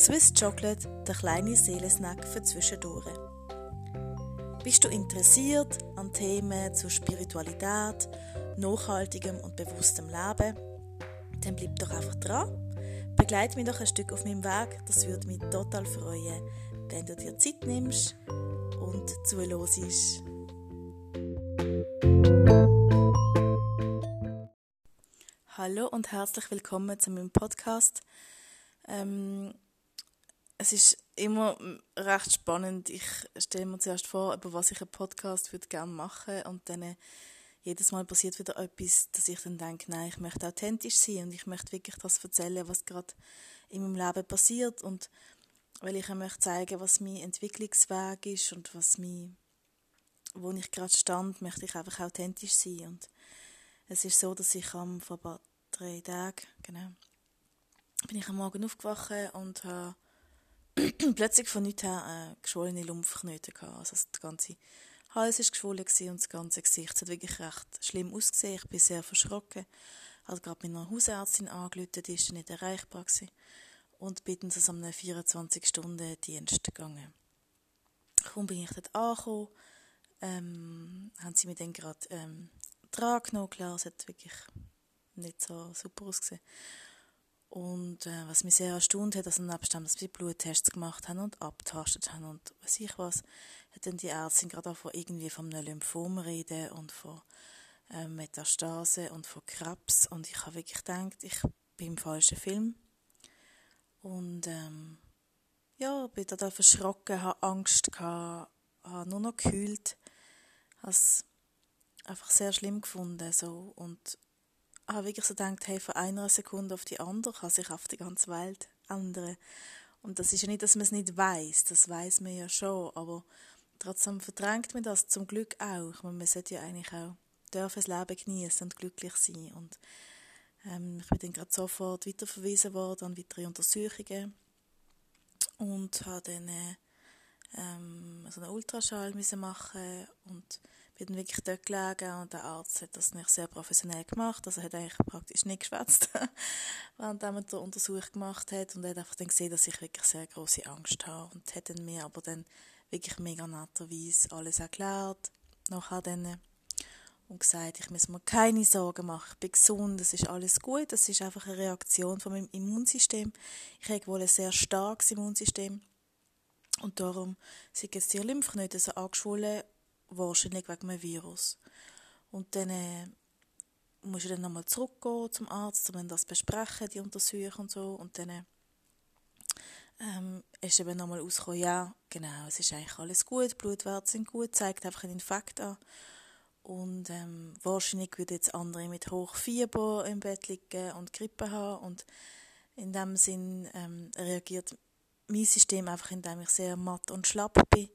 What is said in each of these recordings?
Swiss Chocolate, der kleine Seelensnack für zwischendurch. Bist du interessiert an Themen zur Spiritualität, nachhaltigem und bewusstem Leben? Dann bleib doch einfach dran. Begleite mich doch ein Stück auf meinem Weg. Das würde mich total freuen, wenn du dir Zeit nimmst und zuhörst. Hallo und herzlich willkommen zu meinem Podcast. Ähm, es ist immer recht spannend. Ich stelle mir zuerst vor, über was ich einen Podcast würde gerne machen und dann äh, jedes Mal passiert wieder etwas, dass ich dann denke, nein, ich möchte authentisch sein und ich möchte wirklich das erzählen, was gerade in meinem Leben passiert und weil ich möchte zeigen, was mein Entwicklungsweg ist und was mein, wo ich gerade stand, möchte ich einfach authentisch sein und es ist so, dass ich am vor drei Tagen, genau, bin ich am Morgen aufgewacht und habe plötzlich von nichts her eine geschwollene Lumpfknoten gehabt. Also der ganze Hals war geschwollen und das ganze Gesicht hat wirklich recht schlimm ausgesehen. Ich bin sehr verschrocken. Ich habe gerade meiner Hausärztin angerufen, die ist nicht erreichbar gewesen. Und bitten sie um einen 24-Stunden-Dienst gegangen. Kaum bin ich dort angekommen, ähm, haben sie mir dann gerade ähm, dran genommen. Klar, es hat wirklich nicht so super ausgesehen. Und äh, was mich sehr erstaunt hat, dass sie nebst dem, dass wir Bluttests gemacht haben und abtastet haben und weiß ich was, hat dann die Ärztin gerade auch von irgendwie von einem Lymphom reden und von äh, Metastase und von Krebs. Und ich habe wirklich gedacht, ich bin im falschen Film. Und ähm, ja, bin total verschrocken, habe Angst gehabt, habe nur noch gekühlt, habe es einfach sehr schlimm gefunden so. Und habe wirklich so gedacht, hey, von einer Sekunde auf die andere kann sich auf die ganze Welt ändern. Und das ist ja nicht, dass man es nicht weiß, das weiß man ja schon, aber trotzdem verdrängt man das zum Glück auch. Man sollte ja eigentlich auch dürfen das Leben genießen und glücklich sein. Und ähm, ich bin dann gerade sofort weiterverwiesen worden an weitere Untersuchungen und habe dann äh, ähm, so einen Ultraschall müssen machen und bin dann wirklich dort gelegen und der Arzt hat das nicht sehr professionell gemacht, also er hat eigentlich praktisch nicht geschwätzt, während er den Untersuch gemacht hat. Und er hat einfach dann gesehen, dass ich wirklich sehr große Angst habe. Und hat dann mir aber dann wirklich mega netterweise alles erklärt, nachher dann und gesagt, ich muss mir keine Sorgen machen, ich bin gesund, es ist alles gut, das ist einfach eine Reaktion von meinem Immunsystem. Ich habe wohl ein sehr starkes Immunsystem. Und darum sind jetzt die Lymphknoten so angeschwollen wahrscheinlich wegen einem Virus. Und dann äh, musst du dann nochmal zurückgehen zum Arzt, um das besprechen, die Untersuchung und so. Und dann ähm, ist eben nochmal rausgekommen, ja, genau, es ist eigentlich alles gut, Blutwerte sind gut, zeigt einfach einen Infekt an. Und ähm, wahrscheinlich würden jetzt andere mit Hochfieber im Bett liegen und Grippe haben. Und in dem Sinn ähm, reagiert mein System einfach, indem ich sehr matt und schlapp bin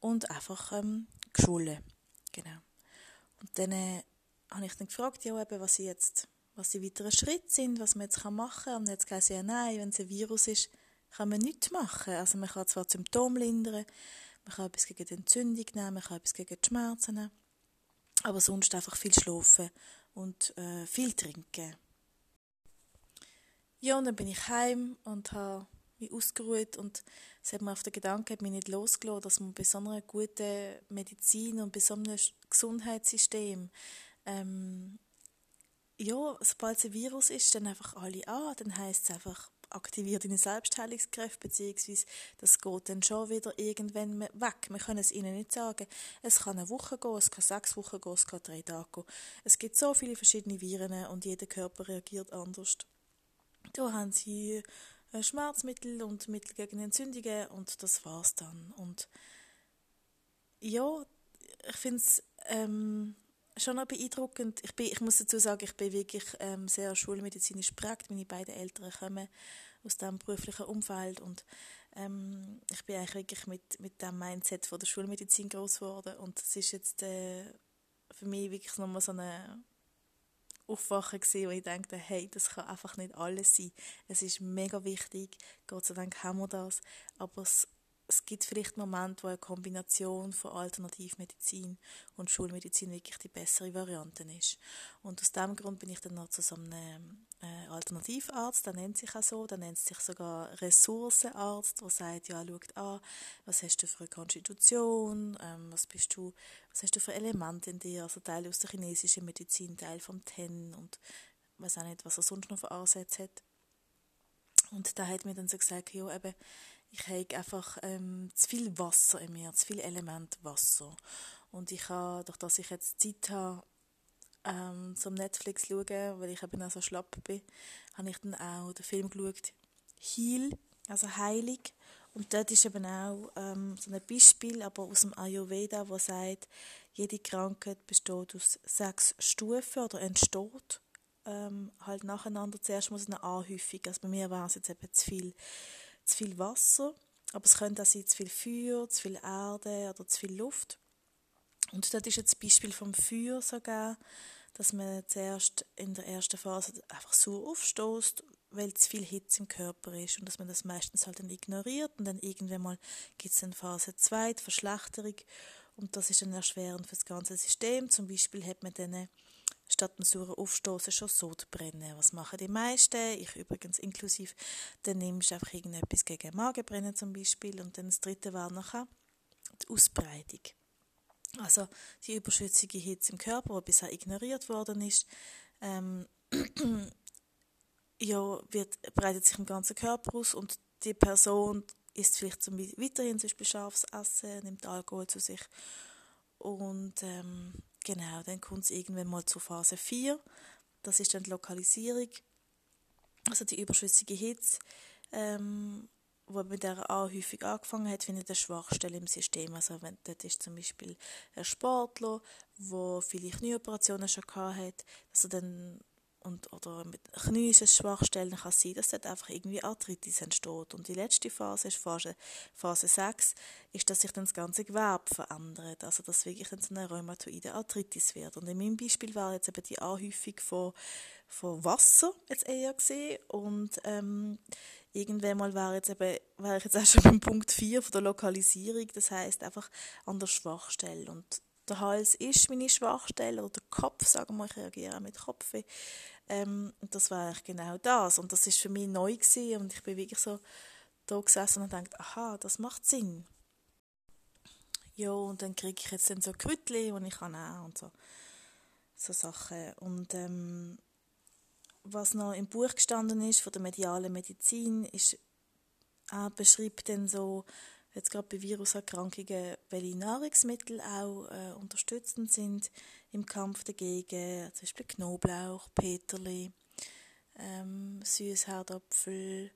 und einfach ähm, geschwollen. Genau. Und dann äh, habe ich dann gefragt, ja, eben, was jetzt, was die weiteren Schritte sind, was man jetzt machen kann. Und jetzt gesagt, ja, nein, wenn es ein Virus ist, kann man nichts machen. Also man kann zwar Symptome lindern, man kann etwas gegen die Entzündung nehmen, man kann etwas gegen die Schmerzen nehmen, aber sonst einfach viel schlafen und äh, viel trinken. Ja, und dann bin ich heim und habe mich ausgeruht und es hat mir auf den Gedanken mich nicht losgelassen, dass man bei so einer guten Medizin und bei so einem Gesundheitssystem ähm, ja, sobald es ein Virus ist, dann einfach alle an, dann heisst es einfach, aktiviert deine Selbstheilungskräfte, beziehungsweise das geht dann schon wieder irgendwann weg. Wir können es ihnen nicht sagen. Es kann eine Woche gehen, es kann sechs Wochen gehen, es kann drei Tage gehen. Es gibt so viele verschiedene Viren und jeder Körper reagiert anders. Da haben sie Schmerzmittel und Mittel gegen Entzündungen und das war's dann. Und ja, ich finde es ähm, schon noch beeindruckend. Ich, bin, ich muss dazu sagen, ich bin wirklich ähm, sehr schulmedizinisch geprägt. Meine beiden Eltern kommen aus diesem beruflichen Umfeld und ähm, ich bin eigentlich wirklich mit, mit dem Mindset von der Schulmedizin groß geworden und es ist jetzt äh, für mich wirklich nochmal so eine Aufwachen gewesen, wo ich dachte, hey, das kann einfach nicht alles sein. Es ist mega wichtig, Gott sei Dank haben wir das, aber das es gibt vielleicht Momente, wo eine Kombination von Alternativmedizin und Schulmedizin wirklich die bessere Variante ist. Und aus diesem Grund bin ich dann noch zu so einem äh, Alternativarzt, der nennt sich auch so, der nennt sich sogar Ressourcenarzt, der sagt, ja, schaut an, was hast du für eine Konstitution, ähm, was bist du, was hast du für Elemente in dir, also Teil aus der chinesischen Medizin, Teil vom Ten und weiß auch nicht, was er sonst noch für Ansätze hat. Und da hat mir dann so gesagt, ja, eben, ich habe einfach ähm, zu viel Wasser in mir, zu viel Element Wasser. Und ich habe, durch dass ich jetzt Zeit habe, ähm, zum Netflix zu schauen, weil ich eben auch so schlapp bin, habe ich dann auch den Film geschaut, Heal, also Heilig. Und dort ist eben auch ähm, so ein Beispiel, aber aus dem Ayurveda, wo sagt, jede Krankheit besteht aus sechs Stufen oder entsteht ähm, halt nacheinander. Zuerst muss eine Anhäufung, also bei mir war es jetzt eben zu viel viel Wasser, aber es könnte auch sein, zu viel Feuer, zu viel Erde oder zu viel Luft. Und dort ist jetzt das Beispiel vom Feuer sogar, dass man zuerst in der ersten Phase einfach sauer aufstößt, weil zu viel Hitze im Körper ist und dass man das meistens halt dann ignoriert und dann irgendwann mal gibt es eine Phase 2, die Verschlechterung und das ist dann erschwerend für das ganze System. Zum Beispiel hat man dann statt dem sauren Aufstoßen schon Sodbrennen. Was machen die meisten? Ich übrigens inklusive. Dann nimmst du einfach irgendetwas gegen Magenbrennen zum Beispiel und dann das dritte war nachher die Ausbreitung. Also die überschüssige Hitze im Körper, die bisher ignoriert worden ist, ähm, ja, wird, breitet sich im ganzen Körper aus und die Person isst vielleicht zum weiterhin zum Beispiel scharfes Essen, nimmt Alkohol zu sich und ähm, Genau, dann kommt es irgendwann mal zu Phase 4. Das ist dann die Lokalisierung, also die überschüssige Hitze, ähm, wo mit der Anhäufung angefangen hat, findet eine Schwachstelle im System. Also wenn, dort ist zum Beispiel ein Sportler, der viele Knieoperationen schon gehabt dass er dann und, oder mit es Schwachstellen, kann es sein, dass dort einfach irgendwie Arthritis entsteht. Und die letzte Phase ist Phase, Phase 6, ist, dass sich dann das ganze Gewebe verändert. Also, dass wirklich dann so eine rheumatoide Arthritis wird. Und in meinem Beispiel war jetzt eben die Anhäufung von, von Wasser jetzt eher gesehen. Und, ähm, irgendwann mal wäre jetzt eben, wäre ich jetzt auch schon beim Punkt 4 von der Lokalisierung. Das heißt einfach an der Schwachstelle. Und der Hals ist meine Schwachstelle oder der Kopf, sagen wir, ich reagiere auch mit Kopfweh. Ähm, und das war eigentlich genau das. Und das ist für mich neu gewesen. und ich bin wirklich so da gesessen und dachte, aha, das macht Sinn. Ja, und dann kriege ich jetzt dann so Krütli, die ich kann auch und so, so Sachen. Und ähm, was noch im Buch gestanden ist von der medialen Medizin, ist, er beschreibt dann so jetzt gerade bei Viruserkrankungen, welche Nahrungsmittel auch äh, unterstützend sind im Kampf dagegen, zum Beispiel Knoblauch, Peterli, ähm, Süßherdapfel,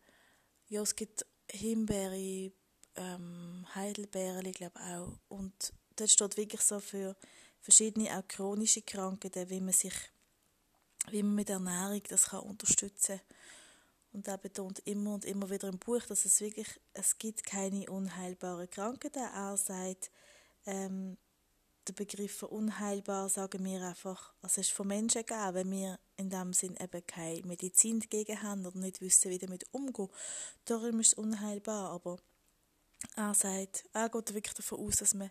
ja, es gibt Himbeere, ähm, Heidelbeeren, glaube auch. Und das steht wirklich so für verschiedene auch chronische Krankheiten, wie man sich, wie man mit Ernährung das kann unterstützen kann und er betont immer und immer wieder im Buch, dass es wirklich, es gibt keine unheilbaren Krankheiten. Er sagt, ähm, der Begriff unheilbar sagen wir einfach, also es ist von Menschen gegeben, wenn wir in dem Sinn eben keine Medizin dagegen haben oder nicht wissen, wie damit umgehen. Darum ist es unheilbar, aber er sagt, er geht wirklich davon aus, dass man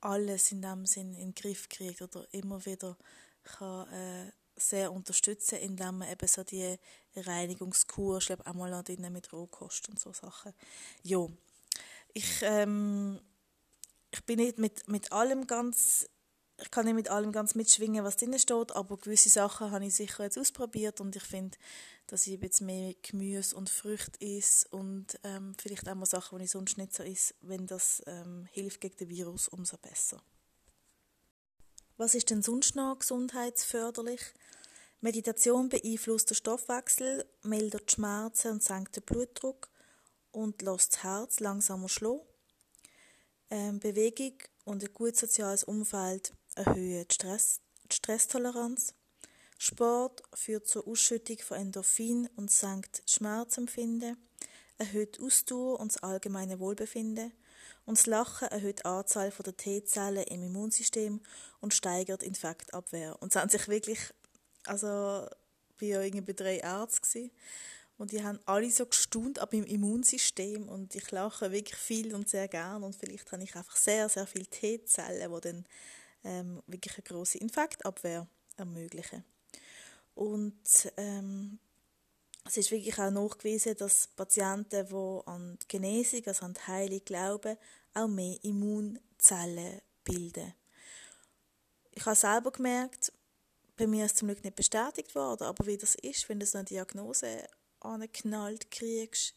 alles in dem Sinn in den Griff kriegt oder immer wieder kann äh, sehr unterstützen, indem man eben so die Reinigungskur, ich glaube auch mal noch drin mit Rohkost und so Sachen. Ja, ich, ähm, ich bin nicht mit, mit allem ganz, ich kann nicht mit allem ganz mitschwingen, was drin steht, aber gewisse Sachen habe ich sicher jetzt ausprobiert und ich finde, dass ich jetzt mehr Gemüse und Früchte esse und ähm, vielleicht auch mal Sachen, die ich sonst nicht so esse, wenn das ähm, hilft gegen den Virus, umso besser. Was ist denn sonst noch gesundheitsförderlich? Meditation beeinflusst den Stoffwechsel, mildert Schmerzen und senkt den Blutdruck und lässt das Herz langsamer schlagen. Ähm, Bewegung und ein gutes soziales Umfeld erhöhen die, Stress, die Stresstoleranz. Sport führt zur Ausschüttung von Endorphin und senkt Schmerzempfinden, erhöht Ausdauer und das allgemeine Wohlbefinden und das Lachen erhöht die Anzahl der T-Zellen im Immunsystem und steigert Infektabwehr. Und es haben sich wirklich also war ja irgendwie bei drei Ärzten Und die haben alle so gestaunt ab meinem Immunsystem und ich lache wirklich viel und sehr gern und vielleicht habe ich einfach sehr, sehr viele T-Zellen, die dann ähm, wirklich eine große Infektabwehr ermöglichen. Und ähm, es ist wirklich auch nachgewiesen, dass Patienten, die an die Genesung, also an die Heilung glauben, auch mehr Immunzellen bilden. Ich habe selber gemerkt, bei mir ist zum Glück nicht bestätigt worden, aber wie das ist, wenn du so eine Diagnose angeknallt kriegst,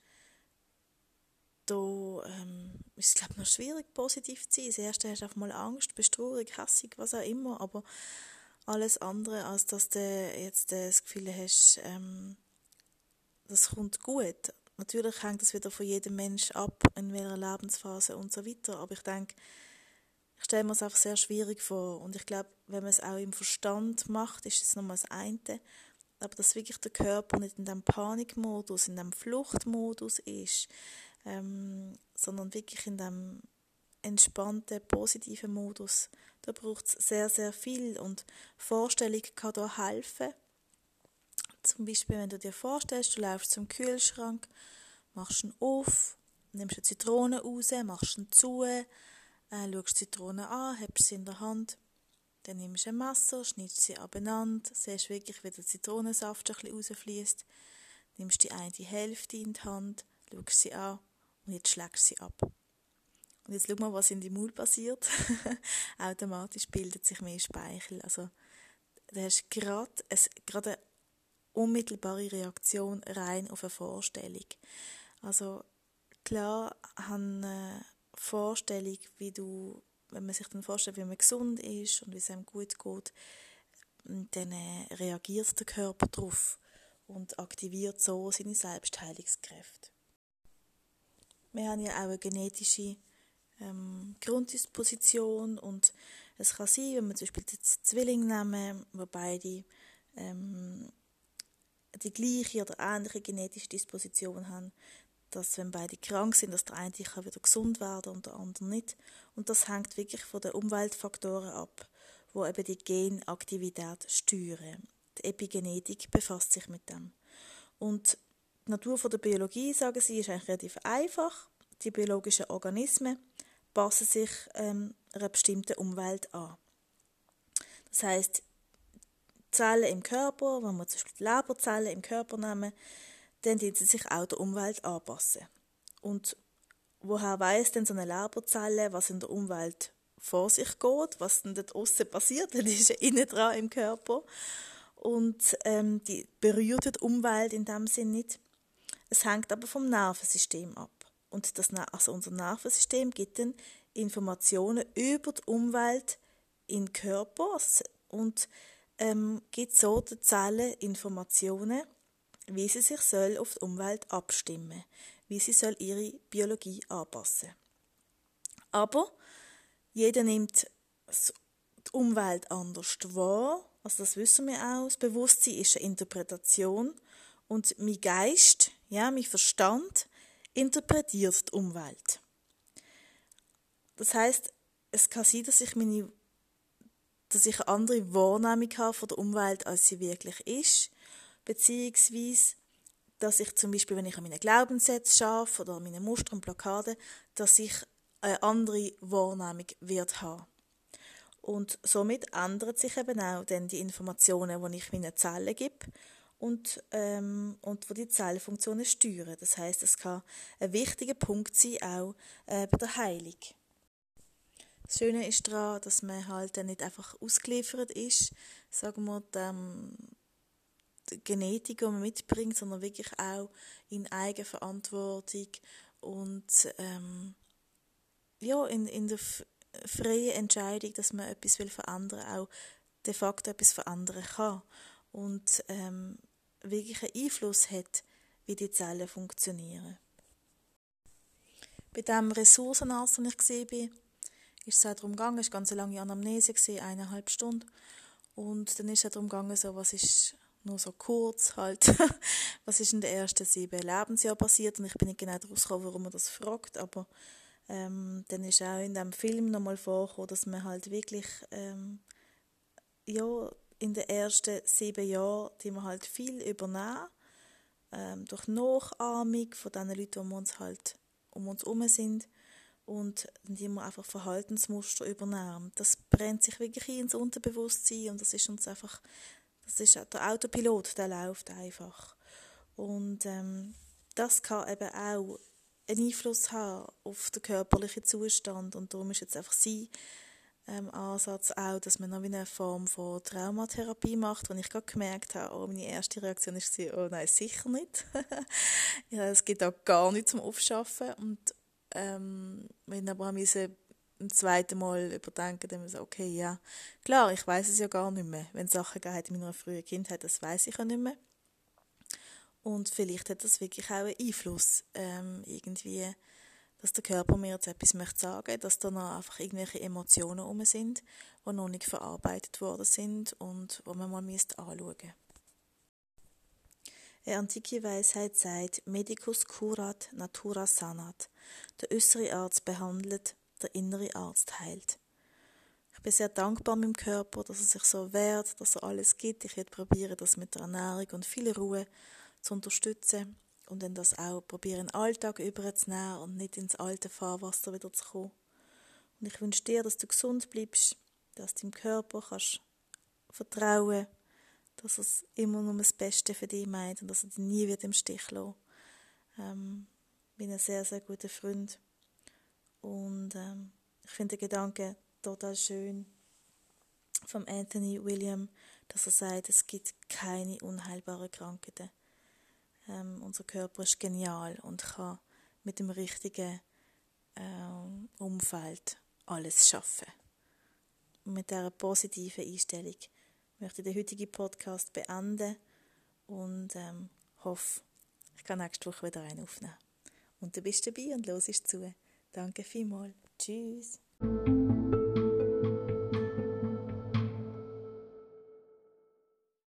da ähm, ist es glaube ich noch schwierig positiv zu sein. Das erste hast du einfach mal Angst, bist traurig, hässig, was auch immer, aber alles andere, als dass du jetzt das Gefühl hast, ähm, das kommt gut. Natürlich hängt das wieder von jedem Mensch ab, in welcher Lebensphase und so weiter, aber ich denke, ich stelle mir es einfach sehr schwierig vor und ich glaube, wenn man es auch im Verstand macht, ist es nochmal das eine, aber dass wirklich der Körper nicht in dem Panikmodus, in dem Fluchtmodus ist, ähm, sondern wirklich in dem entspannten, positiven Modus. Da braucht es sehr, sehr viel und Vorstellung kann da helfen. Zum Beispiel, wenn du dir vorstellst, du läufst zum Kühlschrank, machst ihn auf, nimmst eine Zitrone raus, machst ihn zu, äh, schaust die Zitrone an, hast sie in der Hand, dann nimmst du ein Messer, schneidest sie abeinander, siehst wirklich, wie der Zitronensaft ein bisschen rausfließt, nimmst die eine Hälfte in die Hand, schaust sie an und jetzt schlägst sie ab. Und jetzt schau mal, was in die Maul passiert. Automatisch bildet sich mehr Speichel. Also, du hast gerade, gerade eine unmittelbare Reaktion rein auf eine Vorstellung. Also, klar, haben eine Vorstellung, wie du, wenn man sich dann vorstellt, wie man gesund ist und wie es einem gut geht, dann äh, reagiert der Körper darauf und aktiviert so seine Selbstheilungskräfte. Wir haben ja auch eine genetische ähm, Grunddisposition und es kann sein, wenn wir zum Beispiel den Zwilling nehmen, wo beide ähm, die gleiche oder ähnliche genetische Disposition haben, dass wenn beide krank sind, dass der eine kann wieder gesund werden und der andere nicht. Und das hängt wirklich von den Umweltfaktoren ab, wo eben die Genaktivität steuern. Die Epigenetik befasst sich mit dem. Und die Natur der Biologie, sagen sie, ist eigentlich relativ einfach. Die biologischen Organismen passen sich ähm, einer bestimmten Umwelt an. Das heißt, Zellen im Körper, wenn wir zum Beispiel Leberzellen im Körper nehmen, dann die sie sich auch der Umwelt anpassen. Und woher weiß denn so eine Leberzelle, was in der Umwelt vor sich geht, was denn dort außen passiert, das ist ja innen dran im Körper. Und ähm, die berührt die Umwelt in dem Sinn nicht. Es hängt aber vom Nervensystem ab. Und das, also unser Nervensystem gibt dann Informationen über die Umwelt in den Körper und ähm, gibt so den Zellen Informationen, wie sie sich soll auf die Umwelt abstimmen, wie sie soll ihre Biologie anpassen. Aber jeder nimmt die Umwelt anders wahr, also das wissen wir auch. Das Bewusstsein ist eine Interpretation und mein Geist, ja, mein Verstand interpretiert die Umwelt. Das heißt, es kann sein, dass ich meine dass ich eine andere Wahrnehmung habe von der Umwelt, als sie wirklich ist, beziehungsweise dass ich zum Beispiel, wenn ich an meinen Glaubenssätzen schaffe oder an meinen Mustern und Blockaden, dass ich eine andere Wahrnehmung wird haben. Und somit ändert sich eben auch dann die Informationen, die ich meinen Zellen gebe und, ähm, und wo die Zellfunktionen steuern. Das heißt, es kann ein wichtiger Punkt sein, auch äh, bei der Heilung. Das Schöne ist daran, dass man halt nicht einfach ausgeliefert ist, sagen wir, dem, die Genetik, die man mitbringt, sondern wirklich auch in Eigenverantwortung und ähm, ja, in, in der freien Entscheidung, dass man etwas will verändern auch de facto etwas verändern kann und ähm, wirklich einen Einfluss hat, wie die Zellen funktionieren. Bei dem Ressourcenarzt, den ich gesehen bin, ist es auch darum gegangen, es war ganz lange Anamnese, gewesen, eineinhalb Stunden. Und dann ist es darum gegangen, so, was ist nur so kurz halt, was ist in den ersten sieben Lebensjahren passiert. Und ich bin nicht genau daraus gekommen, warum man das fragt, aber ähm, dann ist auch in dem Film nochmal vorgekommen, dass man halt wirklich, ähm, ja, in den ersten sieben Jahren, die man halt viel übernehmen ähm, durch Nachahmung von den Leuten, die um uns halt um uns herum sind und die wir einfach Verhaltensmuster übernehmen. Das brennt sich wirklich ins Unterbewusstsein und das ist uns einfach, das ist der Autopilot, der läuft einfach. Und ähm, das kann eben auch einen Einfluss haben auf den körperlichen Zustand und darum ist jetzt einfach sein ähm, Ansatz auch, dass man noch eine Form von Traumatherapie macht, wo ich gerade gemerkt habe, oh, meine erste Reaktion ist, oh nein, sicher nicht. ja, es geht auch gar nichts zum Aufschaffen und ähm, wenn aber müssen ein zweites Mal überdenken, dann so, okay, ja, klar, ich weiß es ja gar nicht mehr. Wenn es Sachen gegeben in meiner frühen Kindheit, das weiß ich ja nicht mehr. Und vielleicht hat das wirklich auch einen Einfluss, ähm, irgendwie, dass der Körper mir jetzt etwas möchte sagen, dass da noch einfach irgendwelche Emotionen um sind, die noch nicht verarbeitet worden sind und wo man mal anschauen müsste. Antike Weisheit sagt, Medicus curat, natura sanat. Der äußere Arzt behandelt, der innere Arzt heilt. Ich bin sehr dankbar meinem Körper, dass er sich so wehrt, dass er alles gibt. Ich werde probieren, das mit der Ernährung und viel Ruhe zu unterstützen und dann das auch probieren, den Alltag überzunehmen und nicht ins alte Fahrwasser wieder zu kommen. Und ich wünsche dir, dass du gesund bleibst, dass du deinem Körper kannst vertrauen dass es immer nur das Beste für dich meint und dass er dich nie wird im Stich lassen. Ähm, bin ein sehr, sehr guter Freund und ähm, ich finde den Gedanken total schön vom Anthony William, dass er sagt, es gibt keine unheilbaren Krankheiten. Ähm, unser Körper ist genial und kann mit dem richtigen ähm, Umfeld alles schaffen. Mit dieser positiven Einstellung möchte den heutigen Podcast beenden und ähm, hoffe, ich kann nächste Woche wieder einen aufnehmen. Und du bist dabei und hörst zu. Danke vielmals. Tschüss.